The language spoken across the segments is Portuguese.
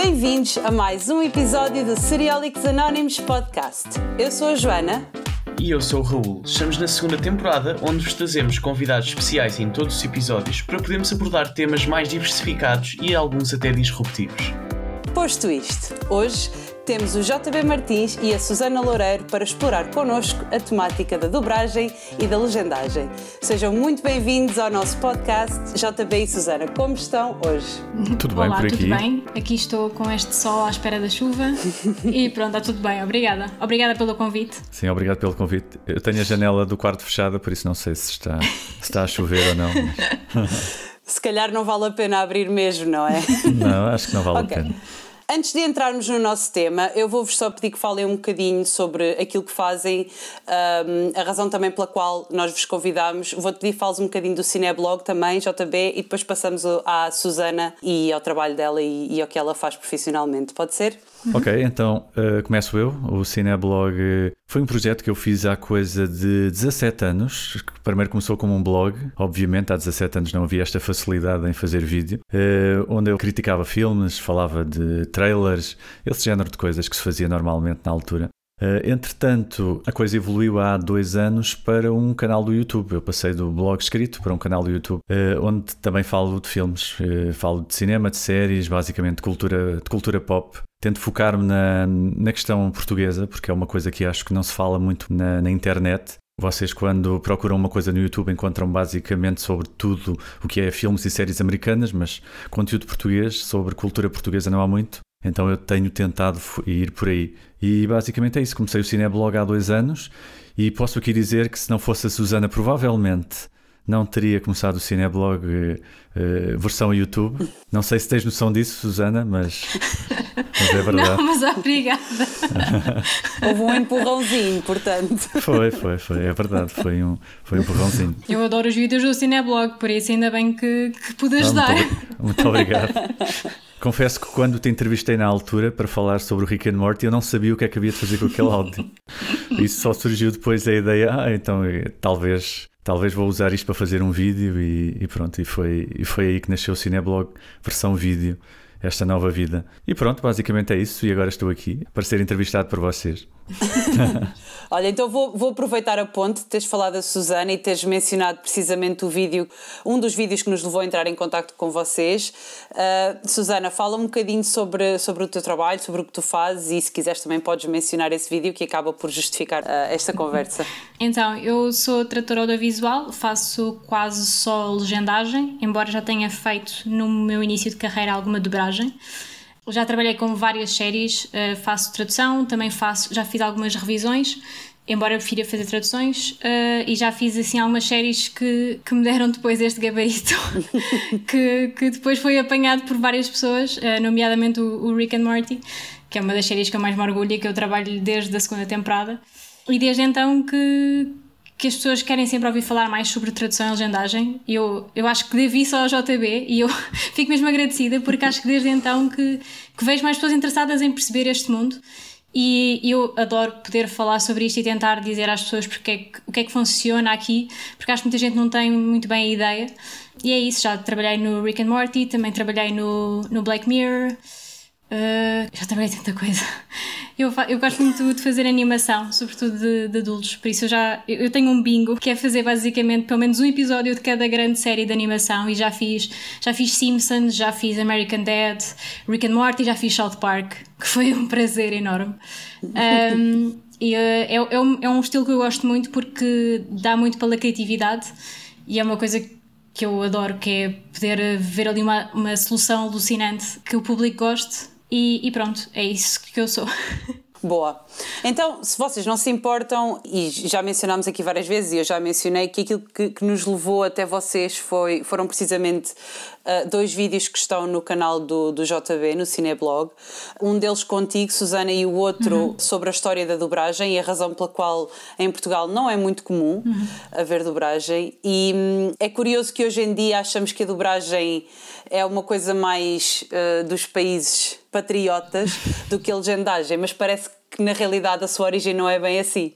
Bem-vindos a mais um episódio do Seriólicos Anónimos Podcast. Eu sou a Joana. E eu sou o Raul. Estamos na segunda temporada, onde vos trazemos convidados especiais em todos os episódios para podermos abordar temas mais diversificados e alguns até disruptivos. Posto isto, hoje temos o JB Martins e a Susana Loureiro para explorar connosco a temática da dobragem e da legendagem. Sejam muito bem-vindos ao nosso podcast. JB e Susana, como estão hoje? Tudo bem Olá, por aqui? tudo bem? Aqui estou com este sol à espera da chuva e pronto, está tudo bem. Obrigada. Obrigada pelo convite. Sim, obrigado pelo convite. Eu tenho a janela do quarto fechada, por isso não sei se está, se está a chover ou não. mas- Se calhar não vale a pena abrir mesmo, não é? Não, acho que não vale Ok. a pena. Antes de entrarmos no nosso tema, eu vou-vos só pedir que falem um bocadinho sobre aquilo que fazem, ahm, a razão também pela qual nós vos convidámos. Vou-te pedir que fales um bocadinho do Cineblog também, JB, e depois passamos à Susana e ao trabalho dela e, e ao que ela faz profissionalmente. Pode ser? Ok, então uh, começo eu. O Cineblog foi um projeto que eu fiz há coisa de 17 anos. Primeiro começou como um blog, obviamente há 17 anos não havia esta facilidade em fazer vídeo, uh, onde eu criticava filmes, falava de trailers, esse género de coisas que se fazia normalmente na altura. Uh, entretanto, a coisa evoluiu há dois anos para um canal do YouTube. Eu passei do blog escrito para um canal do YouTube, uh, onde também falo de filmes, uh, falo de cinema, de séries, basicamente de cultura, de cultura pop. Tento focar-me na, na questão portuguesa, porque é uma coisa que acho que não se fala muito na, na internet. Vocês, quando procuram uma coisa no YouTube, encontram basicamente sobre tudo o que é filmes e séries americanas, mas conteúdo português sobre cultura portuguesa não há muito. Então eu tenho tentado ir por aí. E basicamente é isso. Comecei o Cineblog há dois anos e posso aqui dizer que se não fosse a Susana, provavelmente não teria começado o Cineblog eh, versão YouTube. Não sei se tens noção disso, Susana, mas, mas é verdade. Não, mas obrigada. Houve um empurrãozinho, portanto. Foi, foi, foi. É verdade. Foi um, foi um empurrãozinho. Eu adoro os vídeos do Cineblog, por isso ainda bem que, que pude Ah, ajudar. muito, obri- muito obrigado. Confesso que quando te entrevistei na altura para falar sobre o Rick and Morty, eu não sabia o que é que havia de fazer com aquele áudio. Isso só surgiu depois da ideia, ah, então eh, talvez, talvez vou usar isto para fazer um vídeo e, e pronto, e foi, e foi aí que nasceu o Cineblog, versão vídeo, esta nova vida. E pronto, basicamente é isso, e agora estou aqui para ser entrevistado por vocês. Olha, então vou, vou aproveitar a ponte de teres falado da Susana e teres mencionado precisamente o vídeo, um dos vídeos que nos levou a entrar em contato com vocês. Ah, Susana, fala um bocadinho sobre, sobre o teu trabalho, sobre o que tu fazes e se quiseres também podes mencionar esse vídeo que acaba por justificar ah, esta conversa. Então, eu sou tradutora audiovisual, faço quase só legendagem, embora já tenha feito no meu início de carreira alguma dobragem. Já trabalhei com várias séries, eh, faço tradução, também faço, já fiz algumas revisões, embora eu prefira fazer traduções, eh, e já fiz assim algumas séries que, que me deram depois este gabarito, que, que depois foi apanhado por várias pessoas, eh, nomeadamente o, o Rick and Morty, que é uma das séries que eu mais me orgulho e que eu trabalho desde a segunda temporada. E desde então que, que as pessoas querem sempre ouvir falar mais sobre tradução e legendagem. Eu, eu acho que devo isso ao JB e eu fico mesmo agradecida porque acho que desde então que, que vejo mais pessoas interessadas em perceber este mundo. E eu adoro poder falar sobre isto e tentar dizer às pessoas porque é que, o que é que funciona aqui, porque acho que muita gente não tem muito bem a ideia. E é isso, já trabalhei no Rick and Morty, também trabalhei no, no Black Mirror. Uh, já trabalhei tanta coisa. Eu, eu gosto muito de fazer animação, sobretudo de, de adultos, por isso eu já eu tenho um bingo que é fazer basicamente pelo menos um episódio de cada grande série de animação e já fiz já fiz Simpsons, já fiz American Dad, Rick and Morty, já fiz South Park, que foi um prazer enorme. Um, e uh, é, é, um, é um estilo que eu gosto muito porque dá muito pela criatividade e é uma coisa que eu adoro, que é poder ver ali uma, uma solução alucinante que o público goste e, e pronto, é isso que eu sou. Boa. Então, se vocês não se importam, e já mencionámos aqui várias vezes, e eu já mencionei que aquilo que, que nos levou até vocês foi, foram precisamente uh, dois vídeos que estão no canal do, do JB, no Cineblog. Um deles contigo, Susana, e o outro Uhum. sobre a história da dobragem e a razão pela qual em Portugal não é muito comum Uhum. haver dobragem. E hum, é curioso que hoje em dia achamos que a dobragem é uma coisa mais uh, dos países patriotas do que a legendagem, mas parece que na realidade a sua origem não é bem assim.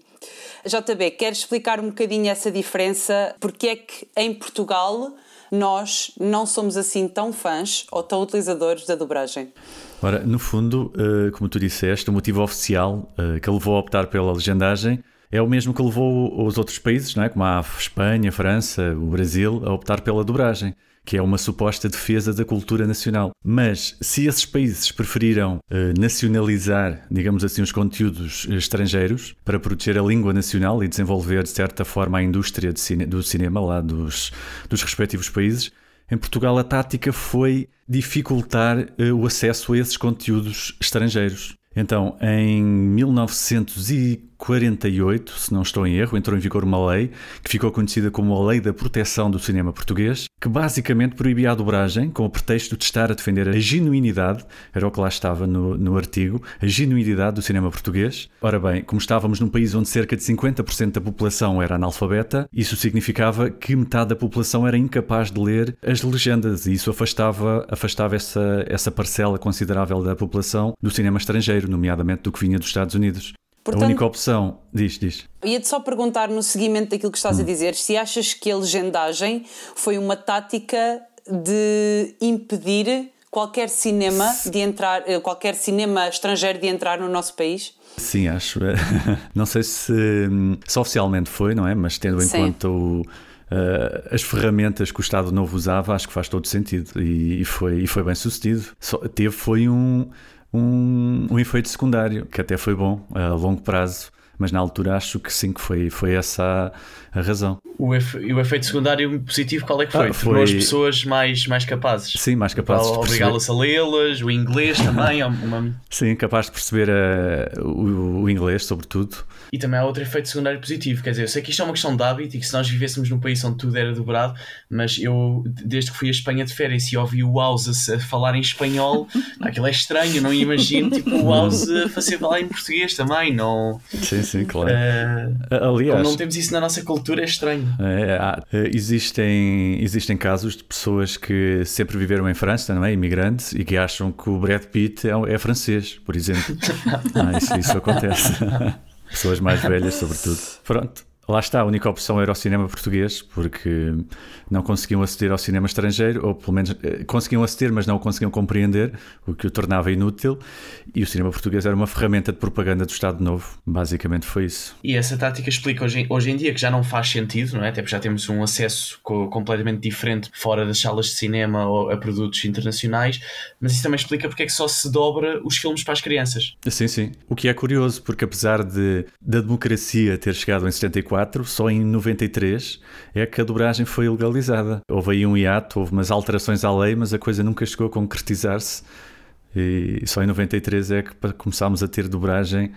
JB, queres explicar um bocadinho essa diferença? Porque é que em Portugal nós não somos assim tão fãs ou tão utilizadores da dobragem? Ora, no fundo, eh, como tu disseste, o motivo oficial eh, que levou a optar pela legendagem é o mesmo que levou os outros países, não é? como a Espanha, a França, o Brasil, a optar pela dobragem que é uma suposta defesa da cultura nacional. Mas se esses países preferiram uh, nacionalizar, digamos assim, os conteúdos estrangeiros para proteger a língua nacional e desenvolver, de certa forma, a indústria cine do cinema lá dos, dos respectivos países, em Portugal a tática foi dificultar uh, o acesso a esses conteúdos estrangeiros. Então, em 1948, se não estou em erro, entrou em vigor uma lei que ficou conhecida como a Lei da Proteção do Cinema Português, que basicamente proibia a dobragem com o pretexto de estar a defender a genuinidade, era o que lá estava no, no artigo, a genuinidade do cinema português. Ora bem, como estávamos num país onde cerca de 50% da população era analfabeta, isso significava que metade da população era incapaz de ler as legendas e isso afastava, afastava essa, essa parcela considerável da população do cinema estrangeiro, nomeadamente do que vinha dos Estados Unidos. Portanto, a única opção, diz, diz. Ia-te só perguntar no seguimento daquilo que estás hum. a dizer, se achas que a legendagem foi uma tática de impedir qualquer cinema de entrar, eh, qualquer cinema estrangeiro de entrar no nosso país? Sim, acho. Não sei se, se oficialmente foi, não é? Mas tendo em Sim. conta o, Uh, as ferramentas que o Estado Novo usava, acho que faz todo sentido e, e foi, e foi bem sucedido. Só, teve foi um, um, um efeito secundário, que até foi bom a longo prazo, mas na altura acho que sim, que foi, foi essa a, razão. O, efe, o efeito secundário positivo qual é que foi? Ah, foi... Tornou as pessoas mais, mais capazes. Sim, mais capazes Obrigá-las a lê-las, o inglês também. uma... Sim, capaz de perceber uh, o, o inglês, sobretudo. E também há outro efeito secundário positivo, quer dizer, eu sei que isto é uma questão de hábito e que se nós vivêssemos num país onde tudo era dobrado, mas eu, desde que fui a Espanha de férias e ouvi o House a, falar em espanhol, aquilo é estranho, não imagino tipo, o House a fazer falar em português também, não... Sim, sim, claro. Uh, Aliás... Como não temos isso na nossa cultura, é estranho. É, há, eh, existem, existem casos de pessoas que sempre viveram em França, não é? Imigrantes, e que acham que o Brad Pitt é, é francês, por exemplo. ah, isso, isso acontece. Pessoas mais velhas, sobretudo. Pronto. Lá está, a única opção era o cinema português, porque não conseguiam aceder ao cinema estrangeiro, ou pelo menos eh, conseguiam aceder, mas não o conseguiam compreender, o que o tornava inútil. E o cinema português era uma ferramenta de propaganda do Estado Novo. Basicamente foi isso. E essa tática explica hoje, hoje em dia que já não faz sentido, não é? Até porque já temos um acesso completamente diferente fora das salas de cinema ou a produtos internacionais, mas isso também explica porque é que só se dobra os filmes para as crianças. Sim, sim. O que é curioso, porque apesar de da democracia ter chegado em 74, só em 93 é que a dobragem foi legalizada. Houve aí um hiato, houve umas alterações à lei, mas a coisa nunca chegou a concretizar-se. E só em 93 é que começámos a ter dobragem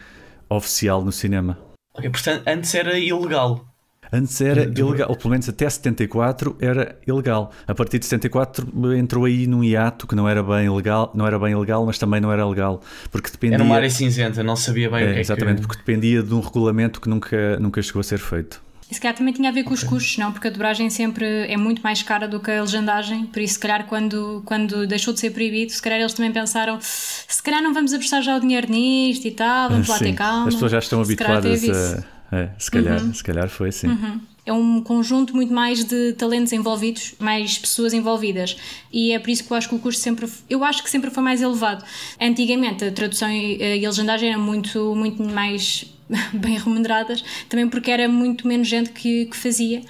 oficial no cinema. Ok, portanto, antes era ilegal. Antes era ilegal, ou pelo menos até 74 era ilegal. A partir de 74 entrou aí num hiato que não era bem legal, não era bem legal, mas também não era legal, porque dependia. Era uma área cinzenta, não sabia bem é, o que é Exatamente, que... porque dependia de um regulamento que nunca, nunca chegou a ser feito. Se calhar também tinha a ver com os custos, não? Porque a dobragem sempre é muito mais cara do que a legendagem, por isso, se calhar, quando, quando deixou de ser proibido, se calhar eles também pensaram: se calhar não vamos apostar já o dinheiro nisto e tal, vamos lá ter calma. As pessoas já estão habituadas a é, se calhar, uhum. se calhar foi sim. Uhum. É um conjunto muito mais de talentos envolvidos, mais pessoas envolvidas. E é por isso que eu acho que o custo sempre. Eu acho que sempre foi mais elevado. Antigamente a tradução e a legendagem eram muito, muito mais bem remuneradas, também porque era muito menos gente que, que fazia.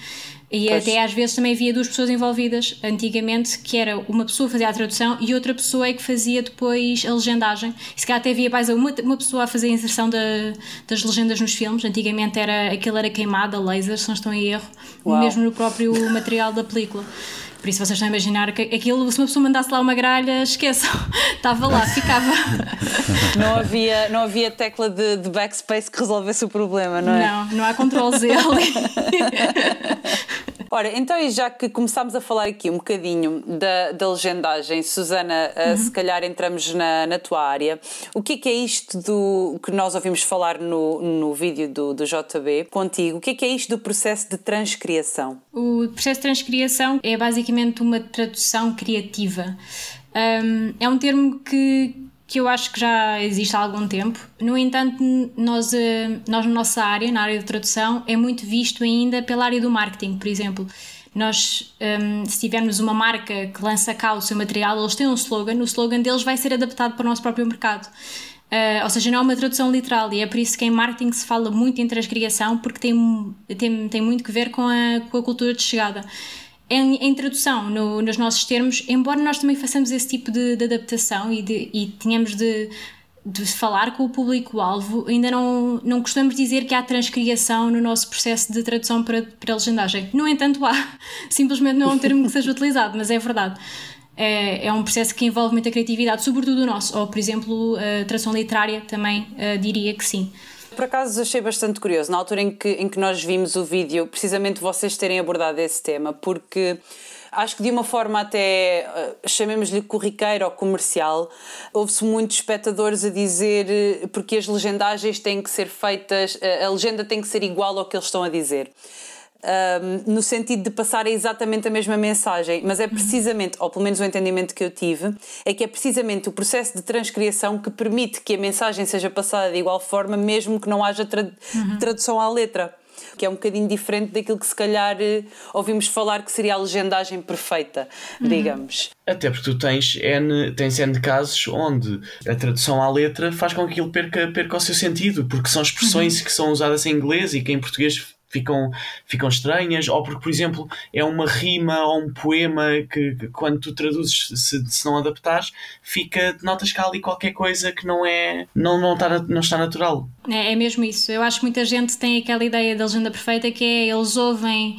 E pois. até às vezes também havia duas pessoas envolvidas antigamente, que era uma pessoa fazia a tradução e outra pessoa é que fazia depois a legendagem. E se calhar até havia mais uma, uma pessoa a fazer a inserção da, das legendas nos filmes. Antigamente era, aquilo era queimado a laser, se não estou em erro, Uau. mesmo no próprio material da película. Por isso vocês estão a imaginar que aquilo, se uma pessoa mandasse lá uma gralha, esqueçam, estava lá, ficava. Não havia, não havia tecla de, de backspace que resolvesse o problema, não é? Não, não há Ctrl Z ali. Ora, então, e já que começámos a falar aqui um bocadinho da, da legendagem, Susana, eh, uhum. se calhar entramos na, na tua área. O que é que é isto do que nós ouvimos falar no, no vídeo do, do JB contigo? O que é que é isto do processo de transcriação? O processo de transcriação é basicamente uma tradução criativa. Um, é um termo que que eu acho que já existe há algum tempo. No entanto, nós, eh, nós na nossa área, na área de tradução, é muito visto ainda pela área do marketing, por exemplo. Nós, um, se tivermos uma marca que lança cá o seu material, eles têm um slogan, o slogan deles vai ser adaptado para o nosso próprio mercado. Uh, ou seja, não é uma tradução literal e é por isso que em marketing se fala muito em transcriação porque tem, tem, tem muito que ver com a, com a cultura de chegada. Em, em tradução, no, nos nossos termos, embora nós também façamos esse tipo de, de adaptação e, de, e tenhamos de de falar com o público-alvo, ainda não, não costumamos dizer que há transcriação no nosso processo de tradução para, para legendagem. No entanto, há. Simplesmente não é um termo que seja utilizado, mas é verdade. É, é um processo que envolve muita criatividade, sobretudo o nosso. Ou, por exemplo, a tradução literária também uh, diria que sim. Por acaso achei bastante curioso, na altura em que, em que nós vimos o vídeo, precisamente vocês terem abordado esse tema, porque acho que de uma forma até, eh, chamemos-lhe corriqueira ou comercial, houve-se muitos espectadores a dizer eh, porque as legendagens têm que ser feitas, eh, a legenda tem que ser igual ao que eles estão a dizer. Um, no sentido de passar exatamente a mesma mensagem, mas é precisamente, ou pelo menos o entendimento que eu tive, é que é precisamente o processo de transcriação que permite que a mensagem seja passada de igual forma, mesmo que não haja tra uhum. tradução à letra que é um bocadinho diferente daquilo que se calhar eh, ouvimos falar que seria a legendagem perfeita, uhum. digamos. Até porque tu tens N, tens N casos onde a tradução à letra faz com que aquilo perca, perca o seu sentido, porque são expressões uhum. que são usadas em inglês e que em português ficam, ficam estranhas, ou porque, por exemplo, é uma rima ou um poema que, que quando tu traduzes, se, se não adaptares, fica, notas cá ali qualquer coisa que não é, não, não, está, não está natural. É, é mesmo isso. Eu acho que muita gente tem aquela ideia da legenda perfeita que é eles ouvem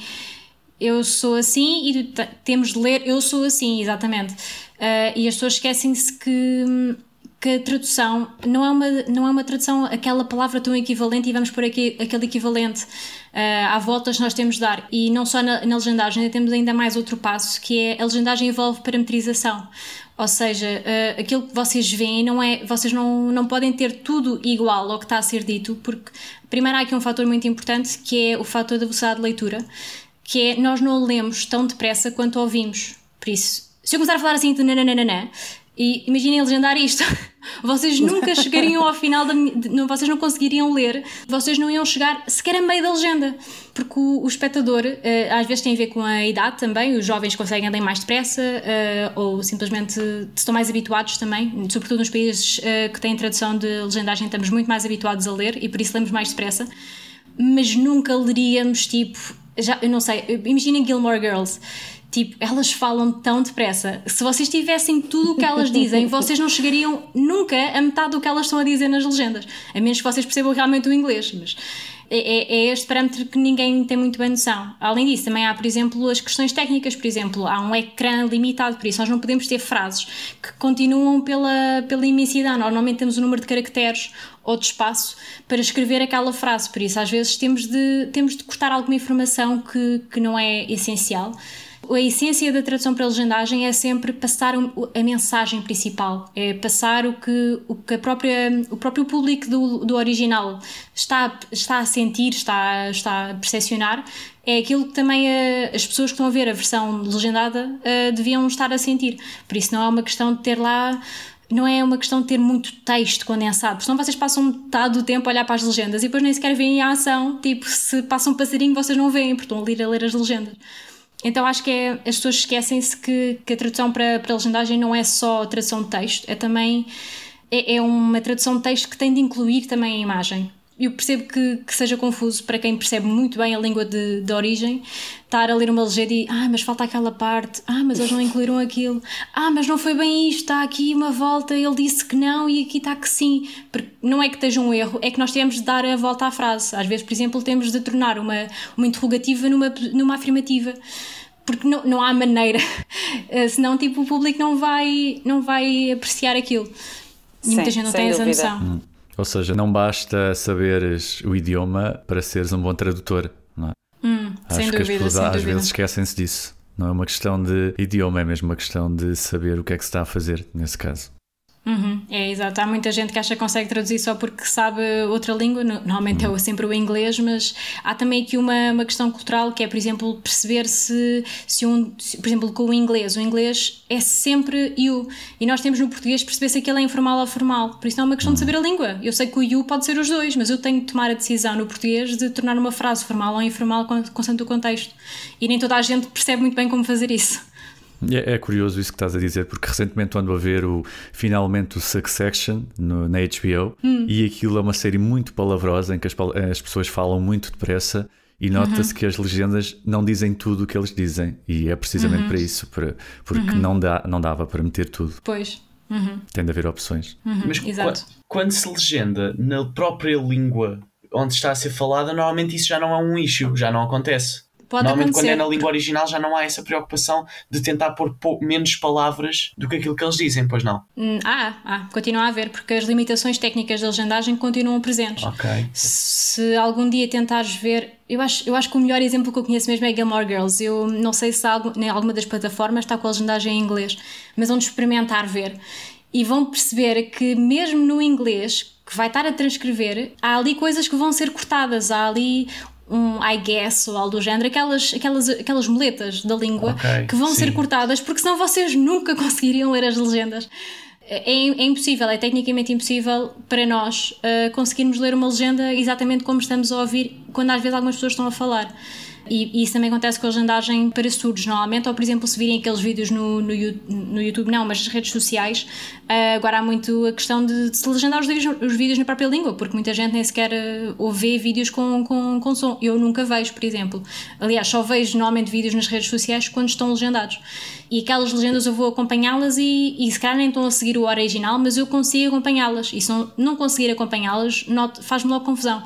eu sou assim e temos de ler eu sou assim, exatamente. Uh, e as pessoas esquecem-se que hum, que a tradução não é uma, não é uma tradução, aquela palavra tão equivalente e vamos por aqui aquele equivalente. Uh, há voltas nós temos de dar. E não só na, na legendagem, temos ainda mais outro passo, que é a legendagem envolve parametrização. Ou seja, uh, aquilo que vocês veem não é. Vocês não, não podem ter tudo igual ao que está a ser dito, porque primeiro há aqui um fator muito importante que é o fator da velocidade de leitura, que é nós não lemos tão depressa quanto ouvimos. Por isso, se eu começar a falar assim de nananana, e imaginem legendar isto. Vocês nunca chegariam ao final da. Não, vocês não conseguiriam ler, vocês não iam chegar sequer a meio da legenda. Porque o, o espectador, uh, às vezes tem a ver com a idade também, os jovens conseguem ler mais depressa uh, ou simplesmente estão mais habituados também, sobretudo nos países uh, que têm tradução de legendagem, estamos muito mais habituados a ler e por isso lemos mais depressa. Mas nunca leríamos tipo. Já, eu não sei, imaginem Gilmore Girls Tipo, elas falam tão depressa. Se vocês tivessem tudo o que elas dizem, vocês não chegariam nunca a metade do que elas estão a dizer nas legendas. A menos que vocês percebam realmente o inglês. Mas é, é, é, este parâmetro que ninguém tem muito bem noção. Além disso, também há, por exemplo, as questões técnicas. Por exemplo, há um ecrã limitado, por isso nós não podemos ter frases que continuam pela, pela imensidade. Normalmente temos o um número de caracteres ou de espaço para escrever aquela frase. Por isso, às vezes, temos de, temos de cortar alguma informação que, que não é essencial a essência da tradução para a legendagem é sempre passar a mensagem principal, é passar o que, o, que a própria, o próprio público do, do original está, está a sentir, está, está a percepcionar, é aquilo que também a, as pessoas que estão a ver a versão legendada uh, deviam estar a sentir. Por isso não é uma questão de ter lá não é uma questão de ter muito texto condensado, senão vocês passam metade do tempo a olhar para as legendas e depois nem sequer veem a ação. Tipo, se passa um passarinho, vocês não veem, porque estão a ler, a ler as legendas. Então acho que é, as pessoas esquecem-se que, que a tradução para, para a legendagem não é só tradução de texto, é também é, é uma tradução de texto que tem de incluir também a imagem. Eu percebo que, que seja confuso para quem percebe muito bem a língua de, de origem, estar a ler uma legenda e ah, mas falta aquela parte, ah, mas eles não incluíram aquilo, ah, mas não foi bem isto, está aqui uma volta, ele disse que não e aqui está que sim. Porque não é que esteja um erro, é que nós temos de dar a volta à frase. Às vezes, por exemplo, temos de tornar uma, uma interrogativa numa, numa afirmativa porque não, não há maneira, eh, senão tipo, o público não vai, não vai apreciar aquilo. E Sim, muita gente não tem dúvida. essa noção. Hum. Ou seja, não basta saberes o idioma para seres um bom tradutor, não é? Hum, Acho sem que dúvida, as pessoas às dúvida. vezes esquecem-se disso. Não é uma questão de idioma, é mesmo uma questão de saber o que é que se está a fazer nesse caso. Uhum, é exato. Há muita gente que acha que consegue traduzir só porque sabe outra língua, normalmente é sempre o inglês, mas há também aqui uma, uma questão cultural que é, por exemplo, perceber se, se um, se, por exemplo, com o inglês, o inglês é sempre you e nós temos no português perceber se aquilo é informal ou formal, por isso não é uma questão de saber a língua. Eu sei que o you pode ser os dois, mas eu tenho que tomar a decisão no português de tornar uma frase formal ou informal constante o contexto e nem toda a gente percebe muito bem como fazer isso. É, é, curioso isso que estás a dizer, porque recentemente ando a ver o finalmente o Succession no, na HBO hum. e aquilo é uma série muito palavrosa em que as, as pessoas falam muito depressa e nota-se uhum. que as legendas não dizem tudo o que eles dizem e é precisamente uhum. para isso, para, porque uhum. não, dá, não dava para meter tudo. Pois. Uhum. Tem de haver opções. Uhum. Mas Exato. quando se legenda na própria língua onde está a ser falada, normalmente isso já não é um issue, já não acontece. Pode Normalmente, acontecer. quando é na língua original, já não há essa preocupação de tentar pôr menos palavras do que aquilo que eles dizem, pois não? Hum, ah, ah, continua a haver, porque as limitações técnicas da legendagem continuam presentes. Ok. Se algum dia tentares ver. Eu acho, eu acho que o melhor exemplo que eu conheço mesmo é Gilmore Girls. Eu não sei se há, em alguma das plataformas está com a legendagem em inglês, mas vão experimentar ver. E vão perceber que, mesmo no inglês, que vai estar a transcrever, há ali coisas que vão ser cortadas, há ali um I guess ou algo do género, aquelas, aquelas, aquelas muletas da língua okay, que vão sim. ser cortadas, porque senão vocês nunca conseguiriam ler as legendas. É, é impossível, é tecnicamente impossível para nós uh, conseguirmos ler uma legenda exatamente como estamos a ouvir quando às vezes algumas pessoas estão a falar. E, e, isso também acontece com a legendagem para surdos, normalmente, ou por exemplo, se virem aqueles vídeos no, no, no YouTube, não, mas nas redes sociais, uh, agora há muito a questão de, de se legendar os os vídeos na própria língua, porque muita gente nem sequer uh, ouve vídeos com, com, com som. Eu nunca vejo, por exemplo. Aliás, só vejo normalmente vídeos nas redes sociais quando estão legendados. E aquelas legendas eu vou acompanhá-las e, e se calhar nem estão a seguir o original, mas eu consigo acompanhá-las. E se não, não conseguir acompanhá-las, faz-me logo confusão.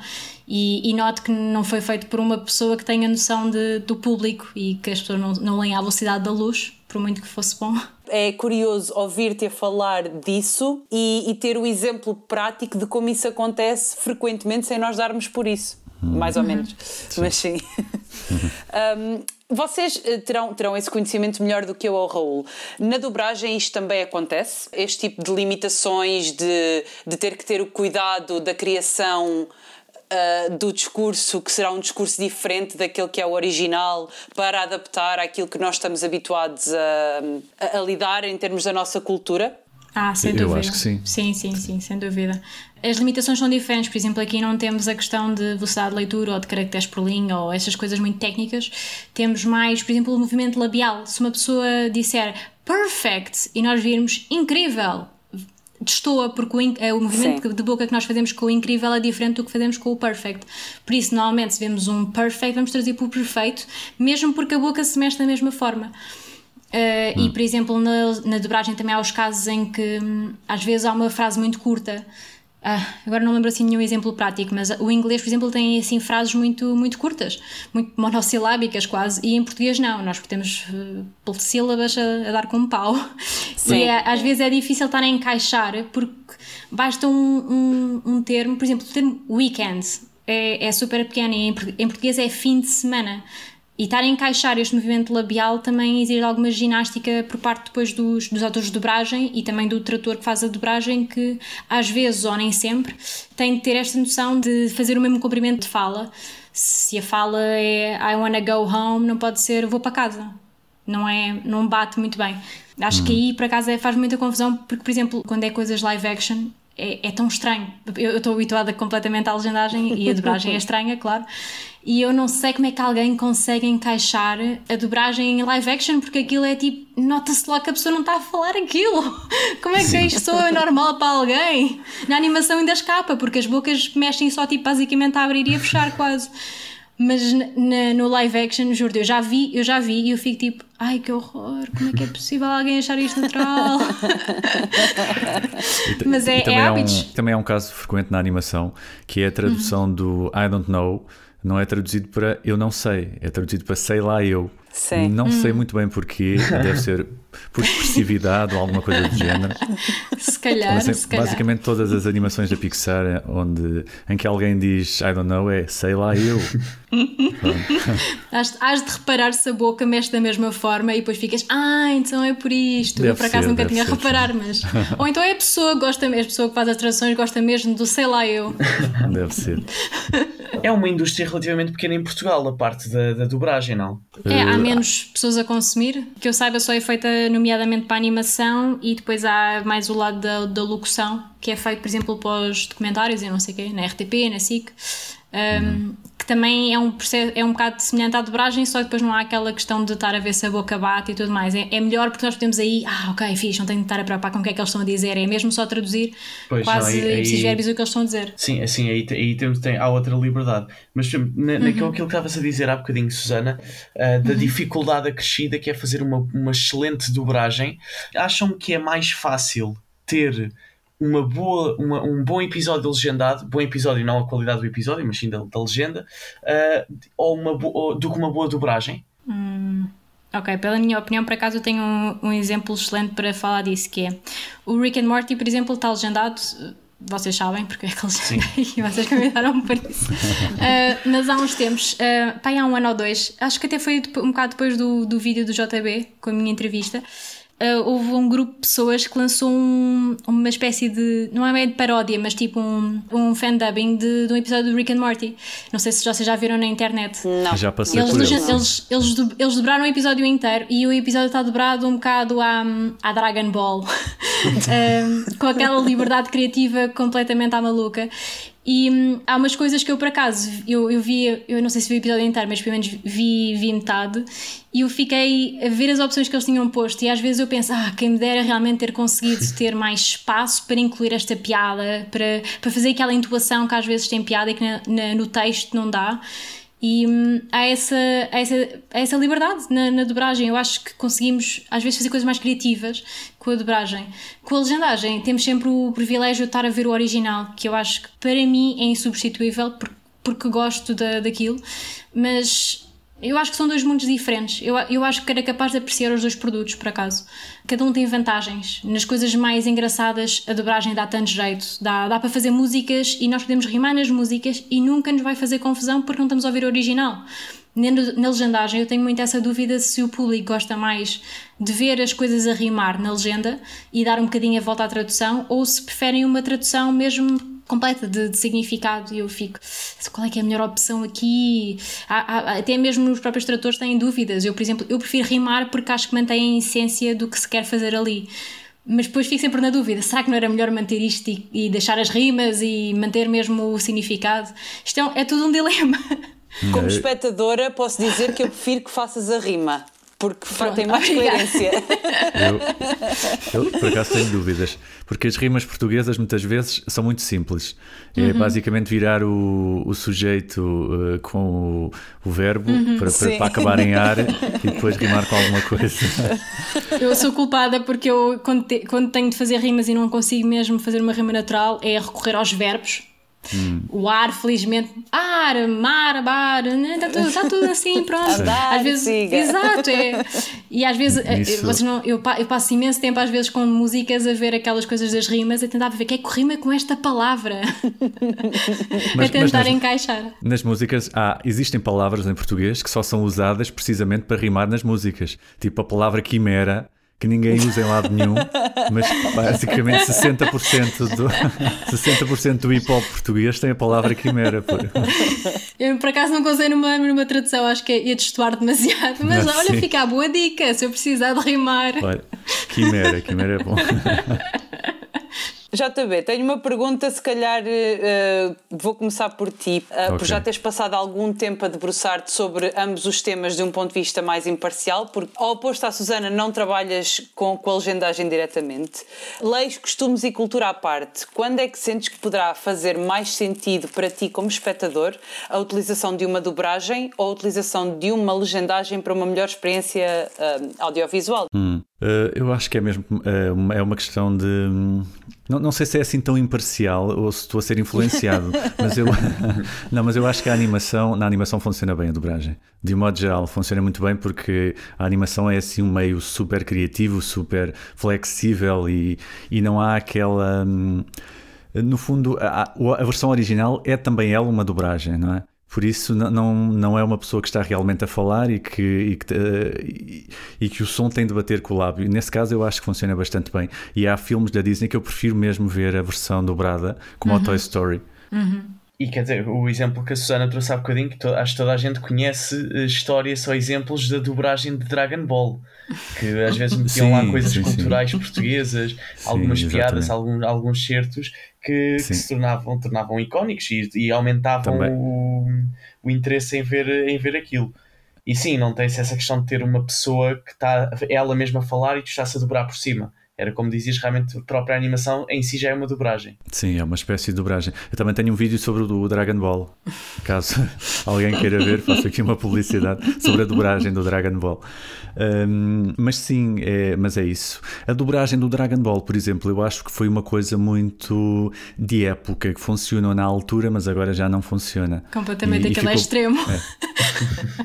E, e note que não foi feito por uma pessoa que tenha noção de, do público e que as pessoas não, não leem à velocidade da luz, por muito que fosse bom. É curioso ouvir-te a falar disso e, e, ter o exemplo prático de como isso acontece frequentemente sem nós darmos por isso. Mais ou uhum. menos. Sim. Mas sim. um, vocês eh, terão, terão esse conhecimento melhor do que eu ou Raul. Na dobragem isto também acontece? Este tipo de limitações, de, de ter que ter o cuidado da criação uh, do discurso, que será um discurso diferente daquele que é o original, para adaptar àquilo que nós estamos habituados a, a, a lidar em termos da nossa cultura? Ah, sem dúvida. Eu acho que sim. Sim, sim, sim, sem dúvida. As limitações são diferentes, por exemplo, aqui não temos a questão de velocidade de leitura ou de caracteres por linha ou essas coisas muito técnicas. Temos mais, por exemplo, o movimento labial. Se uma pessoa disser perfect e nós virmos incrível, destoa, porque o, é, o movimento Sim. de boca que nós fazemos com o incrível é diferente do que fazemos com o perfect. Por isso, normalmente, se vemos um perfect, vamos trazer para o perfeito, mesmo porque a boca se mexe da mesma forma. Uh, hum. E, por exemplo, na, na dobragem também há os casos em que hum, às vezes há uma frase muito curta ah, agora não lembro assim nenhum exemplo prático, mas o inglês, por exemplo, tem assim frases muito, muito curtas, muito monossilábicas quase, e em português não, nós temos uh, sílabas a, a, dar com um pau. Sim. E é, às vezes é difícil estar a encaixar, porque basta um, um, um termo, por exemplo, o termo weekend é, é super pequeno e em, em português é fim de semana. E estar a encaixar este movimento labial também exige alguma ginástica por parte depois dos, dos autores de dobragem e também do trator que faz a dobragem, que às vezes, ou nem sempre, tem de ter esta noção de fazer o mesmo comprimento de fala. Se a fala é I wanna go home, não pode ser vou para casa. Não, é, não bate muito bem. Acho que uhum. aí, por acaso, é, faz muita confusão, porque, por exemplo, quando é coisas live action, é, é, tão estranho. Eu estou habituada completamente à legendagem e a dobragem é estranha, claro e eu não sei como é que alguém consegue encaixar a dobragem em live action, porque aquilo é tipo, nota-se logo que a pessoa não está a falar aquilo. Como é que Sim. isto é normal para alguém? Na animação ainda escapa, porque as bocas mexem só tipo basicamente a abrir e a fechar quase. Mas na, no live action, juro, eu já vi, eu já vi e eu fico tipo, ai que horror, como é que é possível alguém achar isto natural? Mas é, é hábitos. É um, também é um caso frequente na animação, que é a tradução uhum. do I don't know não é traduzido para eu não sei, é traduzido para sei lá eu. Sim. Não hum. sei muito bem porquê, deve ser por expressividade ou alguma coisa do género. Se calhar, assim, se calhar. Basicamente todas as animações da Pixar onde, em que alguém diz I don't know é sei lá eu. has, has, de reparar se a boca mexe da mesma forma e depois ficas, ah, então é por isto. Deve Eu por acaso ser, nunca tinha a reparar, mas. Ou então é a pessoa que gosta mesmo, a pessoa que faz as traduções gosta mesmo do sei lá eu. Deve ser. É uma indústria relativamente pequena em Portugal, a parte da, da dobragem, não? É, há menos pessoas a consumir. Que eu saiba, só é feita nomeadamente para a animação e depois há mais o lado da, da locução, que é feito, por exemplo, para os documentários e não sei o quê, na RTP, na SIC. Um. Também é um, processo, é um bocado semelhante à dobragem, só que depois não há aquela questão de estar a ver se a boca bate e tudo mais. É, é melhor porque nós podemos aí, ah, ok, fixe, não tenho de estar a preocupar com o que é que eles estão a dizer, é mesmo só traduzir pois, quase verbos o que eles estão a dizer. Sim, assim, aí, aí temos, tem, há outra liberdade. Mas na, uhum. naquilo que estavas a dizer há bocadinho, Susana, uh, da uhum. dificuldade acrescida que é fazer uma, uma excelente dobragem, acham que é mais fácil ter uma boa, uma, um bom episódio legendado, bom episódio não a qualidade do episódio, mas sim da, da legenda, uh, ou uma ou, do que uma boa dobragem? Hum, ok, pela minha opinião, por acaso eu tenho um, um, exemplo excelente para falar disso, que é o Rick and Morty, por exemplo, está legendado, vocês sabem, porque é que eles e vocês convidaram-me para isso. Uh, mas há uns tempos, uh, pá, há um ano ou dois, acho que até foi um bocado depois do, do vídeo do JB, com a minha entrevista, uh, houve um grupo de pessoas que lançou um, uma espécie de. não é meio de paródia, mas tipo um, um fan dubbing de, de um episódio do Rick and Morty. Não sei se vocês já viram na internet. Não. Já passei eles, por eles, eles, eles, eles dobraram o episódio inteiro e o episódio está dobrado um bocado à, à Dragon Ball. um, com aquela liberdade criativa completamente à maluca. E hum, há umas coisas que eu por acaso eu, eu vi, eu não sei se vi o episódio inteiro, mas pelo menos vi, vi metade e eu fiquei a ver as opções que eles tinham posto e às vezes eu penso, ah, quem me dera realmente ter conseguido ter mais espaço para incluir esta piada, para, para fazer aquela intuação que às vezes tem piada e que na, na, no texto não dá. E hum, há, essa, há, essa, há essa liberdade na, na, dobragem. Eu acho que conseguimos, às vezes, fazer coisas mais criativas com a dobragem. Com a legendagem, temos sempre o privilégio de estar a ver o original, que eu acho que para mim é insubstituível porque, porque gosto da, daquilo, mas eu acho que são dois mundos diferentes. Eu, eu acho que era capaz de apreciar os dois produtos, por acaso. Cada um tem vantagens. Nas coisas mais engraçadas, a dobragem dá tanto jeito. Dá, dá para fazer músicas e nós podemos rimar nas músicas e nunca nos vai fazer confusão porque não estamos a ouvir o original. Na, legendagem, eu tenho muito essa dúvida se o público gosta mais de ver as coisas a rimar na legenda e dar um bocadinho a volta à tradução ou se preferem uma tradução mesmo completa de, de, significado e eu fico qual é que é a melhor opção aqui? Há, há, até mesmo os próprios tradutores têm dúvidas. Eu por exemplo eu prefiro rimar porque acho que mantém a essência do que se quer fazer ali. Mas depois fico sempre na dúvida será que não era melhor manter isto e, e deixar as rimas e manter mesmo o significado? Isto é, é tudo um dilema. Como espectadora posso dizer que eu prefiro que faças a rima porque Pronto, tem mais coerência. Eu, eu, por acaso, tenho dúvidas, porque as rimas portuguesas muitas vezes são muito simples. É uhum. basicamente virar o, o sujeito uh, com o, o verbo uhum, para, para, para, acabar em ar e depois rimar com alguma coisa. Eu sou culpada porque eu, quando, te, quando tenho de fazer rimas e não consigo mesmo fazer uma rima natural, é recorrer aos verbos Hum. O ar, felizmente, ar, mar, bar, né? está tudo, tá tudo assim, pronto. Andar, às vezes, siga. exato, é. E às vezes, eh, Isso. vocês não, eu, eu passo imenso tempo, às vezes, com músicas a ver aquelas coisas das rimas, a tentar ver o que é que rima com esta palavra, mas, tentar nas, encaixar. Nas músicas, há, existem palavras em português que só são usadas precisamente para rimar nas músicas, tipo a palavra quimera que ninguém usa em lado nenhum, mas basicamente 60% do, 60 do hip hop português tem a palavra quimera. Por. Eu por acaso não consigo numa, numa tradução, acho que ia destoar demasiado, mas olha, sim. fica a boa dica se eu precisar de rimar. Olha, quimera, quimera é bom. JB, tenho uma pergunta, se calhar uh, vou começar por ti, uh, okay. por já teres passado algum tempo a debruçar-te sobre ambos os temas de um ponto de vista mais imparcial, porque ao oposto à Susana não trabalhas com, com a legendagem diretamente. Leis, costumes e cultura à parte, quando é que sentes que poderá fazer mais sentido para ti como espectador a utilização de uma dobragem ou a utilização de uma legendagem para uma melhor experiência uh, audiovisual? Hum. Uh, eu acho que é mesmo uh, é uma questão de. Não, não, sei se é assim tão imparcial ou se estou a ser influenciado, mas eu não, mas eu acho que a animação, na animação funciona bem a dobragem. De um modo geral, funciona muito bem porque a animação é assim um meio super criativo, super flexível e, e não há aquela. Hum, no fundo, a, a versão original é também ela uma dobragem, não é? Por isso não, não é uma pessoa que está realmente a falar e que, e que, e, e que o som tem de bater com o lábio. Nesse caso eu acho que funciona bastante bem. E há filmes da Disney que eu prefiro mesmo ver a versão dobrada, como uhum. o Toy Story. Uhum. E quer dizer, o exemplo que a Susana trouxe há bocadinho, que to, acho que toda a gente conhece eh, histórias ou exemplos da dobragem de Dragon Ball, que às vezes metiam sim, lá coisas sim, culturais sim. portuguesas, algumas piadas, alguns, alguns certos que, que, se tornavam, tornavam icónicos e, e aumentavam o, o, interesse em ver, em ver aquilo. E sim, não tem-se essa questão de ter uma pessoa que está ela mesma a falar e que está-se a dobrar por cima. Era como dizias, realmente a própria animação em si já é uma dobragem. Sim, é uma espécie de dobragem. Eu também tenho um vídeo sobre o Dragon Ball. Caso alguém queira ver, faço aqui uma publicidade sobre a dobragem do Dragon Ball. Um, mas sim, é, mas é isso. A dobragem do Dragon Ball, por exemplo, eu acho que foi uma coisa muito de época, que funcionou na altura, mas agora já não funciona. Completamente e, aquele e ficou, extremo. É,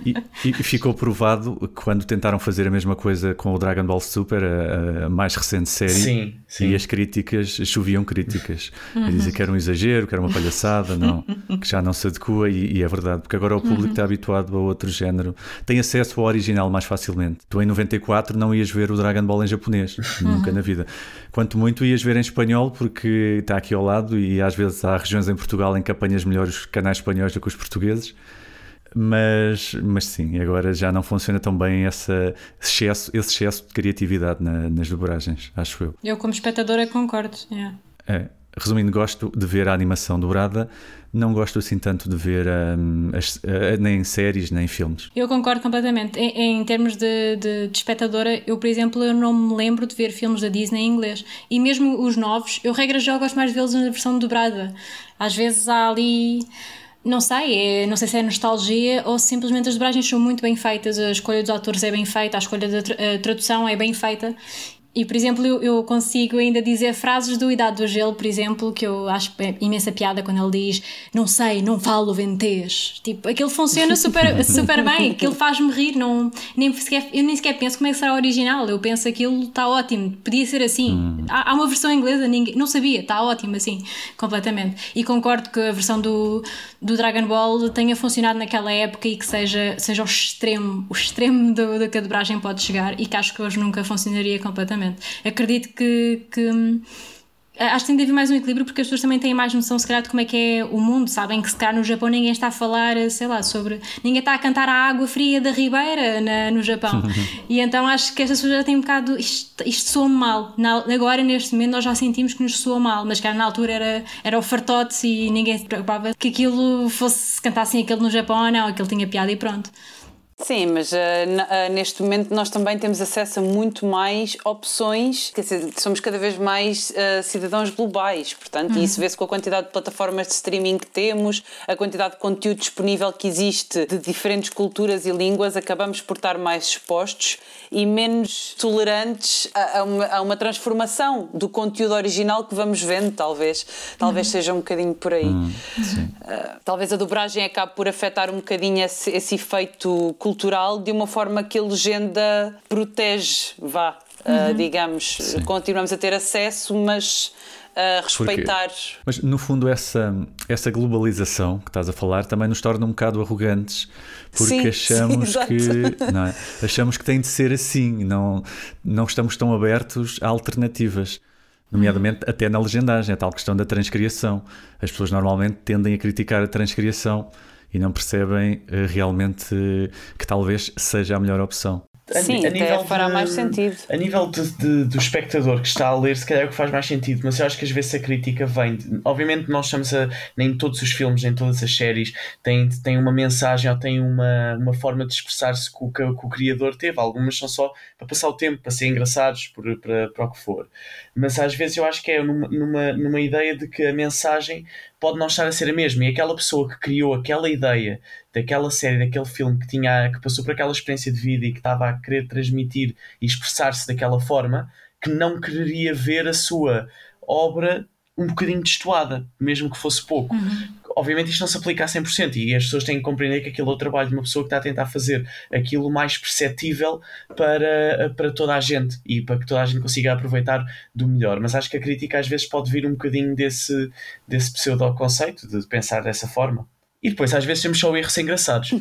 e, e, ficou provado quando tentaram fazer a mesma coisa com o Dragon Ball Super, a, a mais recente série sim, sim. e as críticas, choviam críticas. Uhum. A dizer que era um exagero, que era uma palhaçada, não, que já não se adequa e, e é verdade, porque agora o público uhum. está habituado a outro género, tem acesso ao original mais facilmente. Tu em 94 não ias ver o Dragon Ball em japonês, uhum. nunca na vida. Quanto muito ias ver em espanhol, porque está aqui ao lado e às vezes há regiões em Portugal em que apanhas melhor os canais espanhóis do que os portugueses mas, mas sim, agora já não funciona tão bem esse excesso, esse excesso de criatividade na, nas dobragens, acho eu. Eu, como espectadora, concordo. Yeah. É. Resumindo, gosto de ver a animação dobrada, não gosto assim tanto de ver um, as, uh, nem séries nem filmes. Eu concordo completamente. Em, em termos de, de, de, espectadora, eu, por exemplo, eu não me lembro de ver filmes da Disney em inglês. E mesmo os novos, eu, regra, já gosto mais de vê-los na versão dobrada. Às vezes há ali não sei, é, não sei se é nostalgia ou simplesmente as dobragens são muito bem feitas, a escolha dos autores é bem feita, a escolha da tra tradução é bem feita e, por exemplo, eu, eu, consigo ainda dizer frases do Idade do Gelo, por exemplo, que eu acho imensa piada quando ele diz não sei, não falo ventês. Tipo, aquilo funciona super, super bem, aquilo faz-me rir. Não, nem sequer, eu nem sequer penso como é que será original. Eu penso que aquilo está ótimo, podia ser assim. Hum. Há, há, uma versão inglesa, ninguém, não sabia, está ótimo assim, completamente. E concordo que a versão do, do Dragon Ball tenha funcionado naquela época e que seja, seja o extremo, o extremo do, do que a dobragem pode chegar e que acho que hoje nunca funcionaria completamente. Acredito que, que hum, Acho que tem de haver mais um equilíbrio porque as pessoas também têm mais noção, se calhar, de como é que é o mundo. Sabem que, se calhar, no Japão ninguém está a falar, sei lá, sobre. Ninguém está a cantar a água fria da Ribeira na, no Japão. e então acho que estas pessoas já têm um bocado. Isto, isto soa mal. Na, agora, neste momento, nós já sentimos que nos soa mal, mas, cara, na altura era, era o fartote e ninguém se preocupava que aquilo fosse. Se cantassem aquilo no Japão, não, aquilo tinha piada e pronto. Sim, mas uh, uh, neste momento nós também temos acesso a muito mais opções, quer dizer, somos cada vez mais uh, cidadãos globais, portanto, uhum. isso vê-se com a quantidade de plataformas de streaming que temos, a quantidade de conteúdo disponível que existe de diferentes culturas e línguas, acabamos por estar mais expostos e menos tolerantes a, a, uma, a uma, transformação do conteúdo original que vamos vendo, talvez. Talvez uhum. seja um bocadinho por aí. Uhum. talvez a dobragem acabe por afetar um bocadinho esse, esse efeito cultural de uma forma que a legenda protege, vá, ah, uhum. uh, digamos. Sim. Continuamos a ter acesso, mas a respeitar. Porque, mas no fundo, essa, essa globalização que estás a falar também nos torna um bocado arrogantes, porque sim, achamos sim, que não é? achamos que tem de ser assim, não, não estamos tão abertos a alternativas. Nomeadamente uhum. até na legendagem, a tal questão da transcriação. As pessoas normalmente tendem a criticar a transcriação e não percebem uh, realmente que talvez seja a melhor opção. Sim, a, a nível fará de, mais sentido. A nível de, de, do espectador que está a ler, se calhar é o que faz mais sentido, mas eu acho que às vezes a crítica vem. De, obviamente, nós estamos a. Nem todos os filmes, nem todas as séries têm, têm uma mensagem ou têm uma, uma forma de expressar-se que, que, que, o criador teve. Algumas são só para passar o tempo, para ser engraçados, por, para, para o que for. Mas às vezes eu acho que é numa, numa, numa ideia de que a mensagem pode não estar a ser a mesma. E aquela pessoa que criou aquela ideia daquela série, daquele filme que tinha que passou por aquela experiência de vida e que estava a querer transmitir e expressar-se daquela forma, que não quereria ver a sua obra um bocadinho destoada, mesmo que fosse pouco. Uhum. Obviamente isto não se aplica a 100% e as pessoas têm que compreender que aquilo é o trabalho de uma pessoa que está a tentar fazer aquilo mais perceptível para, para toda a gente e para que toda a gente consiga aproveitar do melhor. Mas acho que a crítica às vezes pode vir um bocadinho desse, desse pseudo-conceito, de pensar dessa forma. E depois, às vezes, temos só erros engraçados.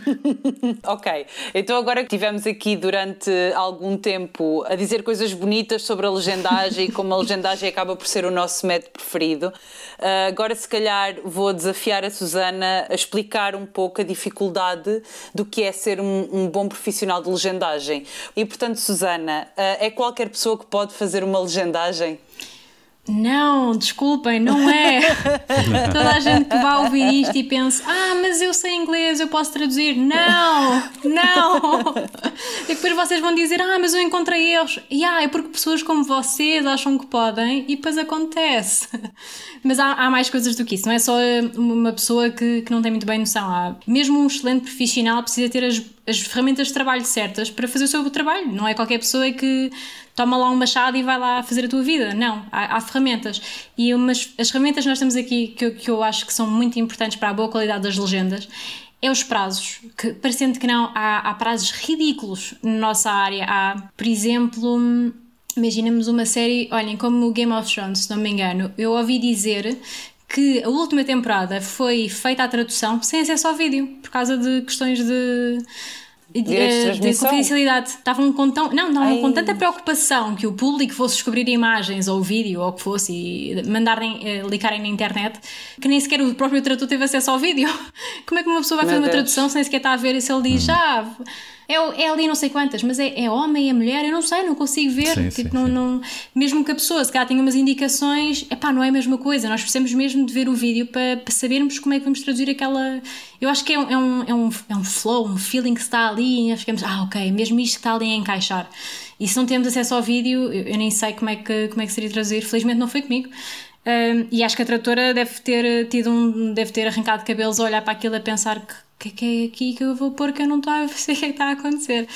ok, então agora que tivemos aqui durante algum tempo a dizer coisas bonitas sobre a legendagem e como a legendagem acaba por ser o nosso método preferido, uh, agora se calhar vou desafiar a Susana a explicar um pouco a dificuldade do que é ser um, um bom profissional de legendagem. E portanto, Susana, uh, é qualquer pessoa que pode fazer uma legendagem? Não, desculpem, não é. Toda a gente que vai ouvir isto e pensa: Ah, mas eu sei inglês, eu posso traduzir. Não, não. E depois vocês vão dizer: Ah, mas eu encontrei erros. E ah, é porque pessoas como vocês acham que podem e depois acontece. Mas há, há mais coisas do que isso, não é só uma pessoa que, que não tem muito bem noção. Há, mesmo um excelente profissional precisa ter as, as ferramentas de trabalho certas para fazer o seu trabalho. Não é qualquer pessoa que toma lá um machado e vai lá fazer a tua vida. Não, há, há ferramentas. E umas, as ferramentas que nós temos aqui, que eu, que eu acho que são muito importantes para a boa qualidade das legendas, é os prazos, que parecendo que não, há, há prazos ridículos na nossa área. Há, por exemplo, imaginemos uma série, olhem, como o Game of Thrones, se não me engano, eu ouvi dizer que a última temporada foi feita a tradução sem acesso ao vídeo, por causa de questões de de, de confidencialidade. Estavam com, tão, não, estavam com tanta preocupação que o público fosse descobrir imagens ou vídeo ou o que fosse e mandarem, uh, likarem na internet que nem sequer o próprio tradutor teve acesso ao vídeo. Como é que uma pessoa vai Meu fazer Deus. uma tradução sem sequer estar a ver e se ele diz já. Ah, é, é ali não sei quantas, mas é, é homem, é mulher, eu não sei, não consigo ver. Sim, tipo, sim, não, sim. Não, mesmo que a pessoa se calhar tenha umas indicações, é pá, não é a mesma coisa. Nós precisamos mesmo de ver o vídeo para, para sabermos como é que vamos traduzir aquela. Eu acho que é um, é um, é um, é um flow, um feeling que está ali e nós ficamos, ah, ok, mesmo isto que está ali a encaixar. E se não temos acesso ao vídeo, eu, eu nem sei como é, que, como é que seria traduzir. Felizmente não foi comigo. Um, e acho que a tradutora deve ter tido um, deve ter arrancado cabelos a olhar para aquilo a pensar que que, que é aqui que eu vou pôr que eu não estou a ver o que está a acontecer.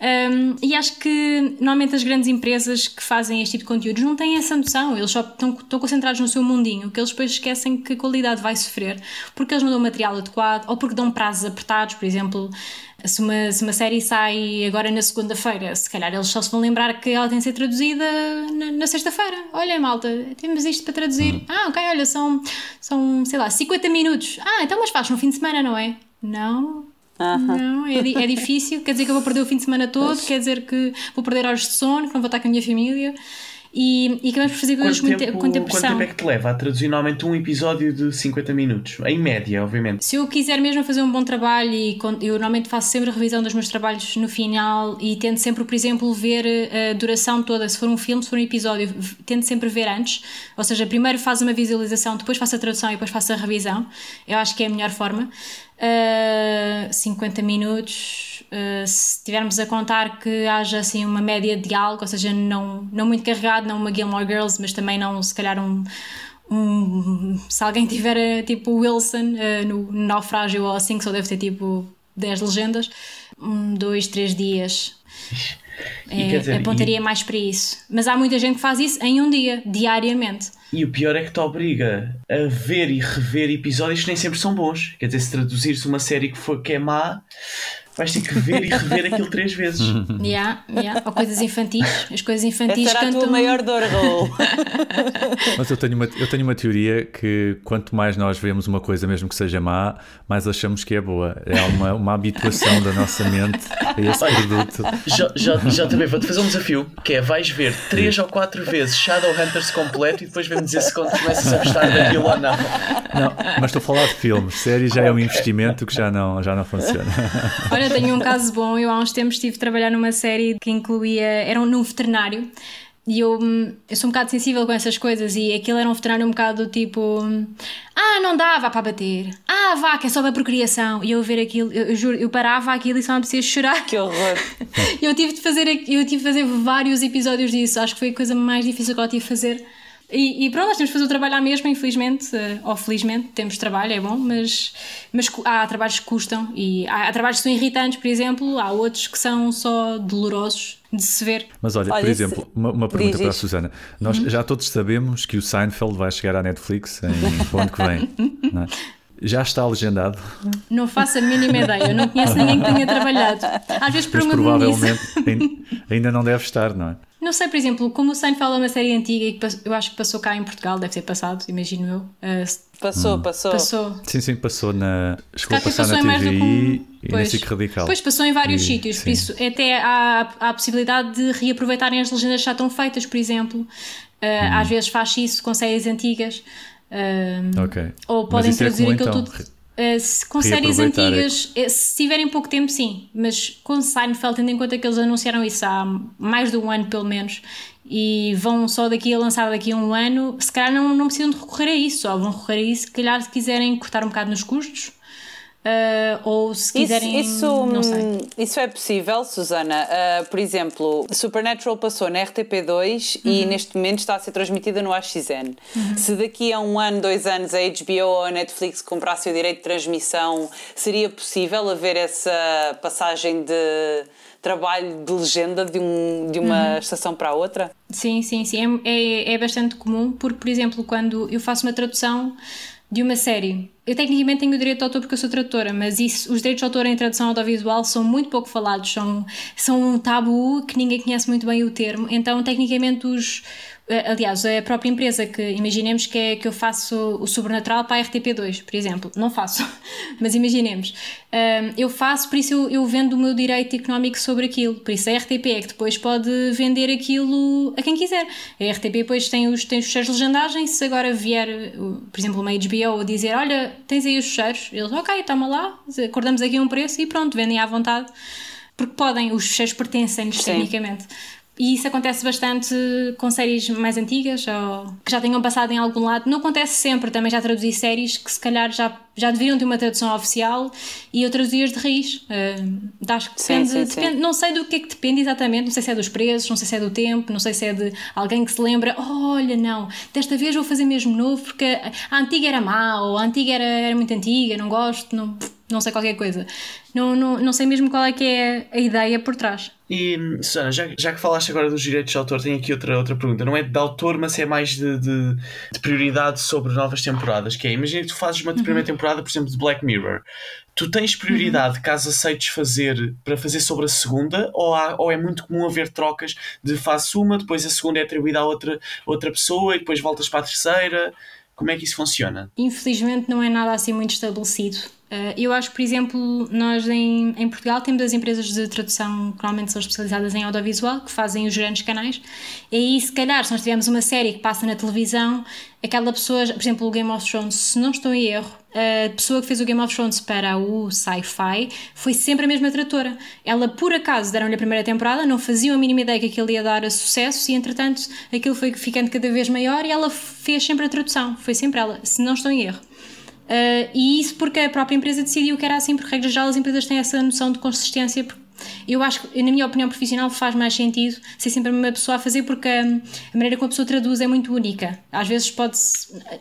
Um, e acho que normalmente as grandes empresas que fazem este tipo de conteúdos não têm essa noção, eles só estão, estão concentrados no seu mundinho, que eles depois esquecem que a qualidade vai sofrer porque eles não dão material adequado ou porque dão prazos apertados, por exemplo. Se uma, se uma série sai agora na segunda-feira, se calhar eles só se vão lembrar que ela tem de ser traduzida na, na sexta-feira. Olha, malta, temos isto para traduzir. Hum. Ah, ok, olha, são, são, sei lá, 50 minutos. Ah, então mas faz no fim de semana, não é? Não, Não, é, é, difícil. Quer dizer que eu vou perder o fim de semana todo, quer dizer que vou perder horas de sono, que não vou estar com a minha família. E, e acabamos por fazer coisas muito tempo, com tempo Quanto tempo é que te leva a traduzir normalmente um episódio de 50 minutos? Em média, obviamente. Se eu quiser mesmo fazer um bom trabalho, e eu normalmente faço sempre a revisão dos meus trabalhos no final e tento sempre, por exemplo, ver a duração toda. Se for um filme, se for um episódio, tento sempre ver antes. Ou seja, primeiro faço uma visualização, depois faço a tradução e depois faço a revisão. Eu acho que é a melhor forma. Uh, ah, 50 minutos, uh, se tivermos a contar que haja assim uma média de algo, ou seja, não, não muito carregado, não uma Gilmore Girls, mas também não se calhar um. um se alguém tiver tipo Wilson uh, no naufrágio ou assim, que só deve ter tipo 10 legendas, um, dois, três dias. É, dizer, apontaria e... mais para isso. Mas há muita gente que faz isso em um dia, diariamente. E o pior é que te obriga a ver e rever episódios que nem sempre são bons. Quer dizer, se traduzir-se uma série que, for, que é má, vais ter que ver e rever aquilo três vezes. Yeah, yeah. Ou coisas infantis. As coisas infantis Essa era cantam... a tua maior dor, Raul. Mas eu tenho, uma, eu tenho uma teoria que quanto mais nós vemos uma coisa, mesmo que seja má, mais achamos que é boa. É uma, uma habituação da nossa mente a esse Olha, produto. Já, já, já também vou-te fazer um desafio, que é vais ver três ou quatro vezes Shadowhunters completo e depois vemos dizer se começas a gostar daquilo ou não. Não, mas estou a falar de filmes. Séries já é um investimento que já não, já não funciona. Olha, eu tenho um caso bom. Eu há uns tempos estive a trabalhar numa série que incluía. Era num veterinário. E eu, eu sou um bocado sensível com essas coisas e aquilo era um veterinário um bocado tipo Ah, não dá, vá para bater Ah, vá, que é só para procriação E eu ver aquilo, eu, eu juro, eu parava aquilo e só me precisava chorar Que horror Eu tive de fazer, eu tive de fazer vários episódios disso Acho que foi a coisa mais difícil que eu tive de fazer E, e, pronto, nós temos de fazer o trabalho à mesma, infelizmente, uh, ou felizmente, temos trabalho, é bom, mas, mas há trabalhos que custam e há, há, trabalhos que são irritantes, por exemplo, há outros que são só dolorosos de se ver. Mas olha, olha por exemplo, se... uma, uma, pergunta para a Susana. Nós uhum. já todos sabemos que o Seinfeld vai chegar à Netflix em o ano que vem. Não é? Já está legendado? Não faço a mínima ideia, eu não conheço ninguém que tenha trabalhado. Às vezes Mas provavelmente ainda não deve estar, não é? Não sei, por exemplo, como o Seinfeld é uma série antiga e que eu acho que passou cá em Portugal, deve ser passado, imagino eu. Uh, passou, hum. passou. Passou. Sim, sim, passou na. Chegou a passar na TVI um... e pois, na Radical. Pois, passou em vários e, sítios, sim. por isso até há, há a possibilidade de reaproveitarem as legendas já estão feitas, por exemplo. Uh, hum. Às vezes faz isso com séries antigas. Uh, ok. Ou podem é traduzir é aquilo então, tudo. Uh, se, com séries antigas, é... se tiverem pouco tempo, sim, mas com Seinfeld, tendo em conta que eles anunciaram isso há mais de um ano, pelo menos, e vão só daqui a lançar daqui a um ano, se calhar não, não precisam de recorrer a isso, só vão recorrer a isso, se calhar, se quiserem cortar um bocado nos custos Uh, ou se quiserem. Isso, isso, não sei. Isso é possível, Susana. Uh, por exemplo, Supernatural passou na RTP2 uhum. e neste momento está a ser transmitida no AXN. Uhum. Se daqui a um ano, dois anos, a HBO ou a Netflix comprasse o direito de transmissão, seria possível haver essa passagem de trabalho de legenda de, um, de uma uhum. estação para a outra? Sim, sim, sim. É, é, é bastante comum, porque, por exemplo, quando eu faço uma tradução de uma série. Eu tecnicamente tenho o direito de autor porque eu sou tradutora, mas isso, os direitos de autor em tradução audiovisual são muito pouco falados, são, são um tabu que ninguém conhece muito bem o termo, então tecnicamente os, aliás, a própria empresa que imaginemos que, é, que eu faço o sobrenatural para a RTP2, por exemplo, não faço, mas imaginemos, um, eu faço, por isso eu, eu, vendo o meu direito económico sobre aquilo, por isso a RTP é que depois pode vender aquilo a quem quiser. A RTP depois tem os, tem os fecheiros de legendagem, se agora vier, por exemplo, uma HBO a dizer: Olha, tens aí os fecheiros, eles, ok, toma lá, acordamos aqui um preço e pronto, vendem à vontade. Porque podem, os fecheiros pertencem-lhes tecnicamente. E isso acontece bastante com séries mais antigas ou que já tenham passado em algum lado. Não acontece sempre, também já traduzi séries que se calhar já, já deveriam ter uma tradução oficial e eu traduzi-as de raiz. Uh, acho que depende, sim, sim, depende sim. não sei do que é que depende exatamente, não sei se é dos preços, não sei se é do tempo, não sei se é de alguém que se lembra, olha, não, desta vez vou fazer mesmo novo porque a antiga era má ou a antiga era, era muito antiga, não gosto, não não sei qualquer coisa. Não, não, não sei mesmo qual é que é a ideia por trás. E, Susana, já, já que falaste agora dos direitos de autor, tenho aqui outra, outra pergunta. Não é de autor, mas é mais de, de, de prioridade sobre novas temporadas. Que é, imagina que tu fazes uma uhum. primeira temporada, por exemplo, de Black Mirror. Tu tens prioridade, uhum. caso aceites fazer, para fazer sobre a segunda, ou, há, ou é muito comum haver trocas de faço uma, depois a segunda é atribuída a outra, outra pessoa e depois voltas para a terceira? Como é que isso funciona? Infelizmente não é nada assim muito estabelecido. Uh, eu acho por exemplo, nós em, em Portugal temos as empresas de tradução que normalmente são especializadas em audiovisual, que fazem os grandes canais, e aí, se calhar, se nós tivermos uma série que passa na televisão, aquela pessoa, por exemplo, o Game of Thrones, se não estou em erro, a pessoa que fez o Game of Thrones para o sci-fi foi sempre a mesma tradutora. Ela, por acaso, deram-lhe a primeira temporada, não faziam a mínima ideia que aquilo ia dar a sucesso, e entretanto aquilo foi ficando cada vez maior e ela fez sempre a tradução. Foi sempre ela, se não estou em erro. Uh, e isso porque a própria empresa decidiu que era assim, porque, regra geral, as empresas têm essa noção de consistência. Eu acho que, na minha opinião profissional, faz mais sentido ser sempre uma pessoa a fazer, porque a, a maneira como a pessoa traduz é muito única. Às vezes pode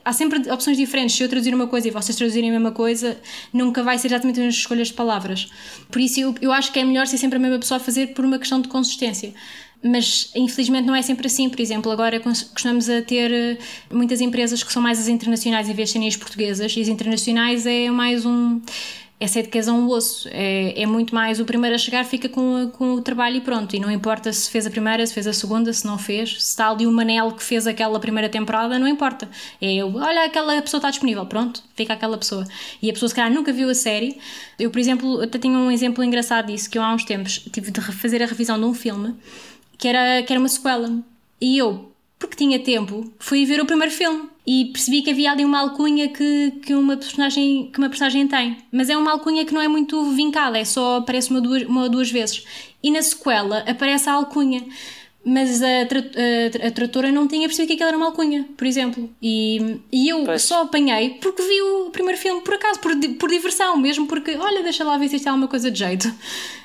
Há sempre opções diferentes. Se eu traduzir uma coisa e vocês traduzirem a mesma coisa, nunca vai ser exatamente as mesmas escolhas de palavras. Por isso, eu, eu acho que é melhor ser sempre a mesma pessoa a fazer por uma questão de consistência mas infelizmente não é sempre assim. Por exemplo, agora costumamos a ter eh, muitas empresas que são mais as internacionais em vez de serem as portuguesas, e as internacionais é mais um. É ser de casa um osso, é, é muito mais o primeiro a chegar fica com, com o trabalho e pronto. E não importa se fez a primeira, se fez a segunda, se não fez, se está ali o Manel que fez aquela primeira temporada, não importa. É olha, aquela pessoa está disponível, pronto, fica aquela pessoa. E a pessoa se calhar nunca viu a série. Eu, por exemplo, até tenho um exemplo engraçado disso, que eu há uns tempos tive de fazer a revisão de um filme que era, que era uma sequela. E eu, porque tinha tempo, fui ver o primeiro filme e percebi que havia ali uma alcunha que, que, uma, personagem, que uma personagem tem. Mas é uma alcunha que não é muito vincada, é só aparece uma, duas, uma ou duas vezes. E na sequela aparece a alcunha. Mas a, tra a, a, tratora não tinha percebido que aquilo era uma alcunha, por exemplo. E, e eu pois. só apanhei porque vi o primeiro filme por acaso, por, por diversão, mesmo porque, olha, deixa lá ver se isto é alguma coisa de jeito.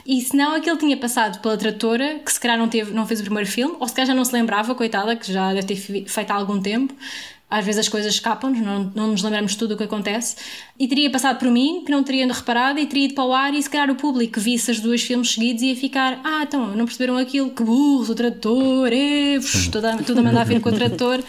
E se não, aquele tinha passado pela tratora, que se calhar não, teve, não fez o primeiro filme, ou se calhar já não se lembrava, coitada, que já deve ter feito há algum tempo às vezes as coisas escapam-nos, não, não nos lembramos tudo o que acontece, e teria passado por mim, que não teria reparado, e teria ido para o ar, e se calhar o público visse as duas filmes seguidos ia ficar: Ah, então, não perceberam aquilo, que burro, o trator, é, toda, tudo a mandar vir com o trator.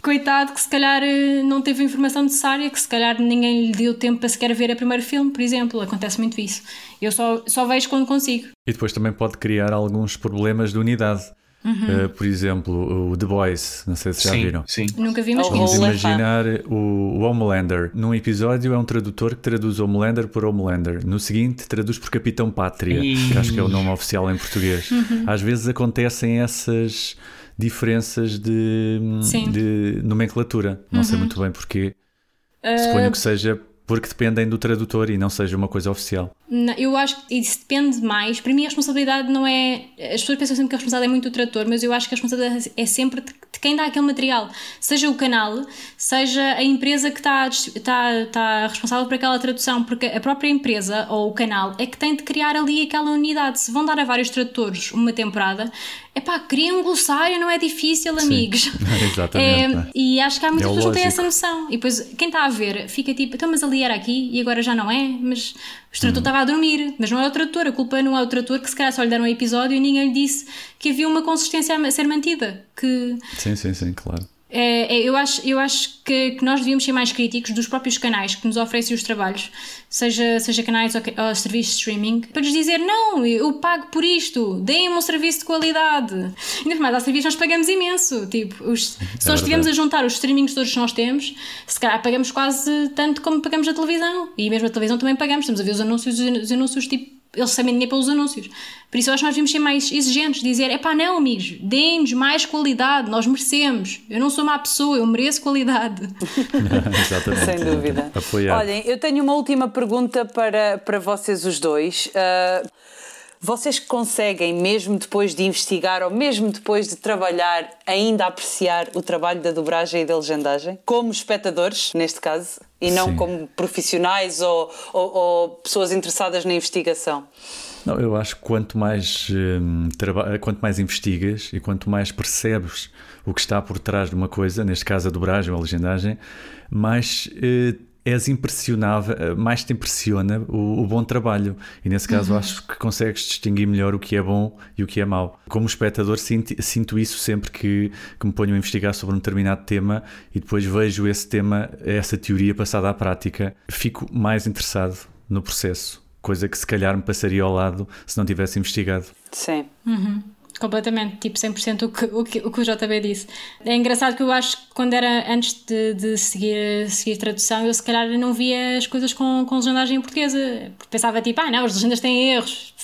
Coitado, que se calhar eh, não teve a informação necessária, que se calhar ninguém lhe deu tempo para sequer ver o primeiro filme, por exemplo. Acontece muito isso. Eu só, só vejo quando consigo. E depois também pode criar alguns problemas de unidade. Uhum. Uh, por exemplo, o The Boys, não sei se já sim, viram. Sim. Nunca vimos Vamos imaginar o, o Homelander. Num episódio é um tradutor que traduz Homelander por Homelander. No seguinte, traduz por Capitão Pátria, e... que acho que é o nome oficial em português. Uhum. Às vezes acontecem essas diferenças de, de nomenclatura. Não uhum. sei muito bem porquê. Uh... Suponho que seja porque dependem do tradutor e não seja uma coisa oficial. Não, eu acho que isso depende mais. Para mim, a responsabilidade não é. As pessoas pensam sempre que a responsabilidade é muito do tradutor, mas eu acho que a responsabilidade é sempre de quem dá aquele material. Seja o canal, seja a empresa que está, está, está responsável por aquela tradução, porque a própria empresa ou o canal é que tem de criar ali aquela unidade. Se vão dar a vários tradutores uma temporada, é pá, cria um glossário, não é difícil, amigos. Exatamente. É, e acho que há muitas é pessoas que não têm essa noção. E depois quem está a ver fica tipo, então, mas ali era aqui e agora já não é, mas o tradutor estava a dormir, mas não é o tradutor, a culpa não é o tradutor que se calhar só lhe deram um episódio e ninguém lhe disse que havia uma consistência a ser mantida. Que... Sim, sim, sim, claro. É, eu acho, eu acho que, que, nós devíamos ser mais críticos dos próprios canais que nos oferecem os trabalhos, seja, seja canais ou, ou serviços de streaming, para lhes dizer: não, eu pago por isto, deem-me um serviço de qualidade. Ainda mais, há serviços nós pagamos imenso. Tipo, os, é se nós estivermos a juntar os streamings todos que nós temos, se calhar pagamos quase tanto como pagamos a televisão. E mesmo a televisão também pagamos, estamos a ver os anúncios, os anúncios tipo eles sabem dinheiro pelos anúncios. Por isso eu acho que nós devíamos ser mais exigentes, dizer, é pá, não amigos, deem-nos mais qualidade, nós merecemos. Eu não sou má pessoa, eu mereço qualidade. Exatamente. Sem dúvida. Apoiar. Olhem, eu tenho uma última pergunta para, para vocês os dois. Uh, vocês conseguem, mesmo depois de investigar ou mesmo depois de trabalhar, ainda apreciar o trabalho da dobragem e da legendagem? Como espectadores, neste caso, e não Sim. como profissionais ou, ou, ou, pessoas interessadas na investigação? Não, eu acho que quanto mais, hum, quanto mais investigas e quanto mais percebes o que está por trás de uma coisa, neste caso a dobragem ou a legendagem, mais eh, és impressionável, eh, mais te impressiona o, o bom trabalho. E nesse caso uhum. acho que consegues distinguir melhor o que é bom e o que é mau. Como espectador, sinto, sinto isso sempre que, que me ponho a investigar sobre um determinado tema e depois vejo esse tema, essa teoria passada à prática, fico mais interessado no processo. Coisa que se calhar me passaria ao lado se não tivesse investigado. Sim. Uhum. Completamente, tipo 100% o que, o, que, o que o JB disse. É engraçado que eu acho que quando era antes de, de seguir, seguir tradução, eu se calhar não via as coisas com, com legendagem em portuguesa. Pensava tipo, ah não, as legendas têm erros,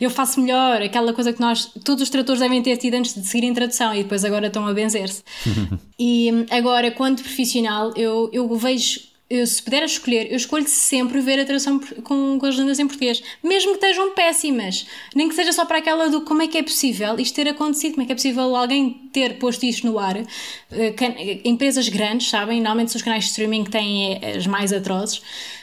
eu faço melhor, aquela coisa que nós, todos os tradutores devem ter tido antes de seguir em tradução e depois agora estão a benzer-se. e agora, quanto profissional, eu, eu vejo eu, se puder escolher, eu escolho sempre ver a tradução com, com as legendas em português, mesmo que estejam péssimas, nem que seja só para aquela do como é que é possível isto ter acontecido, como é que é possível alguém ter posto isto no ar. Uh, empresas grandes, sabem, normalmente são os canais de streaming que têm eh, as mais atrozes,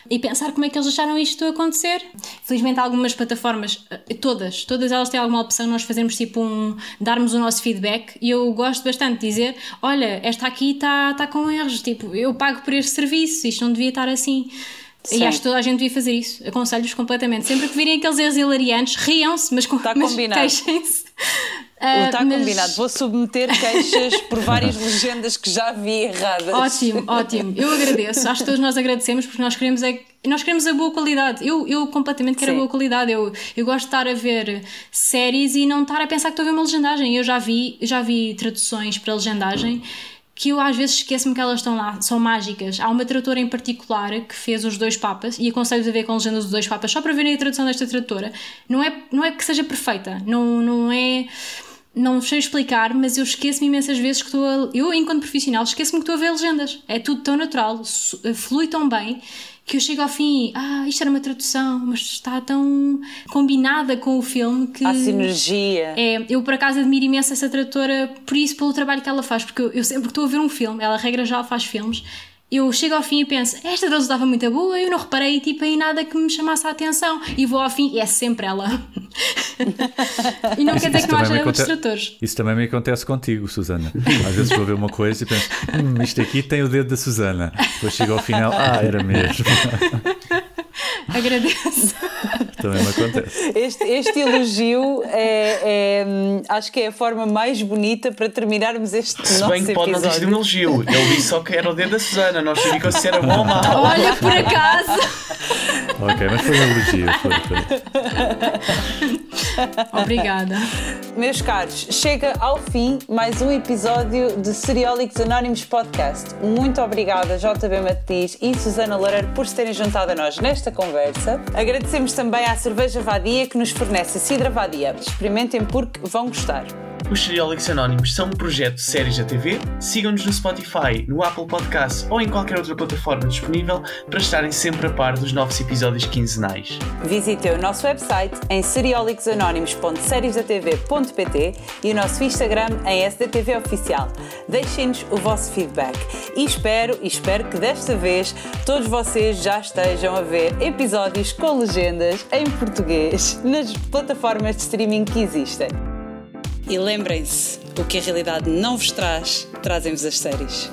e pensar como é que eles deixaram isto acontecer. Felizmente, algumas plataformas, eh, todas, todas elas têm alguma opção nós fazermos tipo um. darmos o nosso feedback, e eu gosto bastante de dizer: olha, esta aqui está tá com erros, tipo, eu pago por este serviço isto não devia estar assim. Sim. E acho que toda a gente devia fazer isso. Aconselho-vos completamente. Sempre que virem aqueles erros hilariantes, riam-se, mas, tá mas queixem-se. Uh, Está mas... combinado. Vou submeter queixas por várias legendas que já vi erradas. Ótimo, ótimo. Eu agradeço. Acho que todos nós agradecemos porque nós queremos é nós queremos a boa qualidade. Eu, eu completamente quero Sim. a boa qualidade. Eu, eu gosto de estar a ver séries e não estar a pensar que estou a ver uma legendagem. Eu já vi, já vi traduções para legendagem que eu às vezes esqueço-me que elas estão lá, são mágicas. Há uma tradutora em particular que fez os dois papas e aconselho-vos a ver com legendas dos dois papas só para verem a tradução desta tradutora. Não é, não é que seja perfeita, não, não é. Não sei explicar, mas eu esqueço-me imensas vezes que estou a. Eu, enquanto profissional, esqueço-me que estou a ver legendas. É tudo tão natural, flui tão bem que eu chego ao fim, ah, isto era uma tradução, mas está tão combinada com o filme que. Há sinergia. É, eu por acaso admiro imenso essa tradutora por isso, pelo trabalho que ela faz, porque eu, eu sempre que estou a ver um filme, ela regra já faz filmes, eu chego ao fim e penso, esta tradução estava muito boa, eu não reparei tipo, em nada que me chamasse a atenção. E vou ao fim e é sempre ela. e não isso, quer dizer que não haja tradutores. Isso também me acontece contigo, Susana. Às vezes vou ver uma coisa e penso, hum, isto aqui tem o dedo da Susana. Depois chego ao final, ah, era mesmo. Agradeço. Também me acontece. Este, este elogio é, é, acho que é a forma mais bonita para terminarmos este Se nosso bem que pode não ter sido um elogio. Ele disse só que era o dedo da Susana, não sabia se era bom ou mau. Olha, por acaso. ok, mas foi um elogio. Foi, foi. Obrigada. Meus caros, chega ao fim mais um episódio de Seriólicos Anónimos Podcast. Muito obrigada, JB Matiz e Susana Loureiro, por se terem juntado a nós nesta conversa. Agradecemos também à Cerveja Vadia que nos fornece a Cidra Vadia. Experimentem porque vão gostar. Os Seriólicos Anónimos são um projeto de séries da TV. Sigam-nos no Spotify, no Apple Podcast ou em qualquer outra plataforma disponível para estarem sempre a par dos novos episódios quinzenais. Visitem o nosso website em seriólicosanónimos.seriesdatv.pt e o nosso Instagram em SDTV Oficial. Deixem-nos o vosso feedback e espero, espero que desta vez todos vocês já estejam a ver episódios com legendas em português nas plataformas de streaming que existem. E lembrem-se, o que a realidade não vos traz, trazem-vos as séries.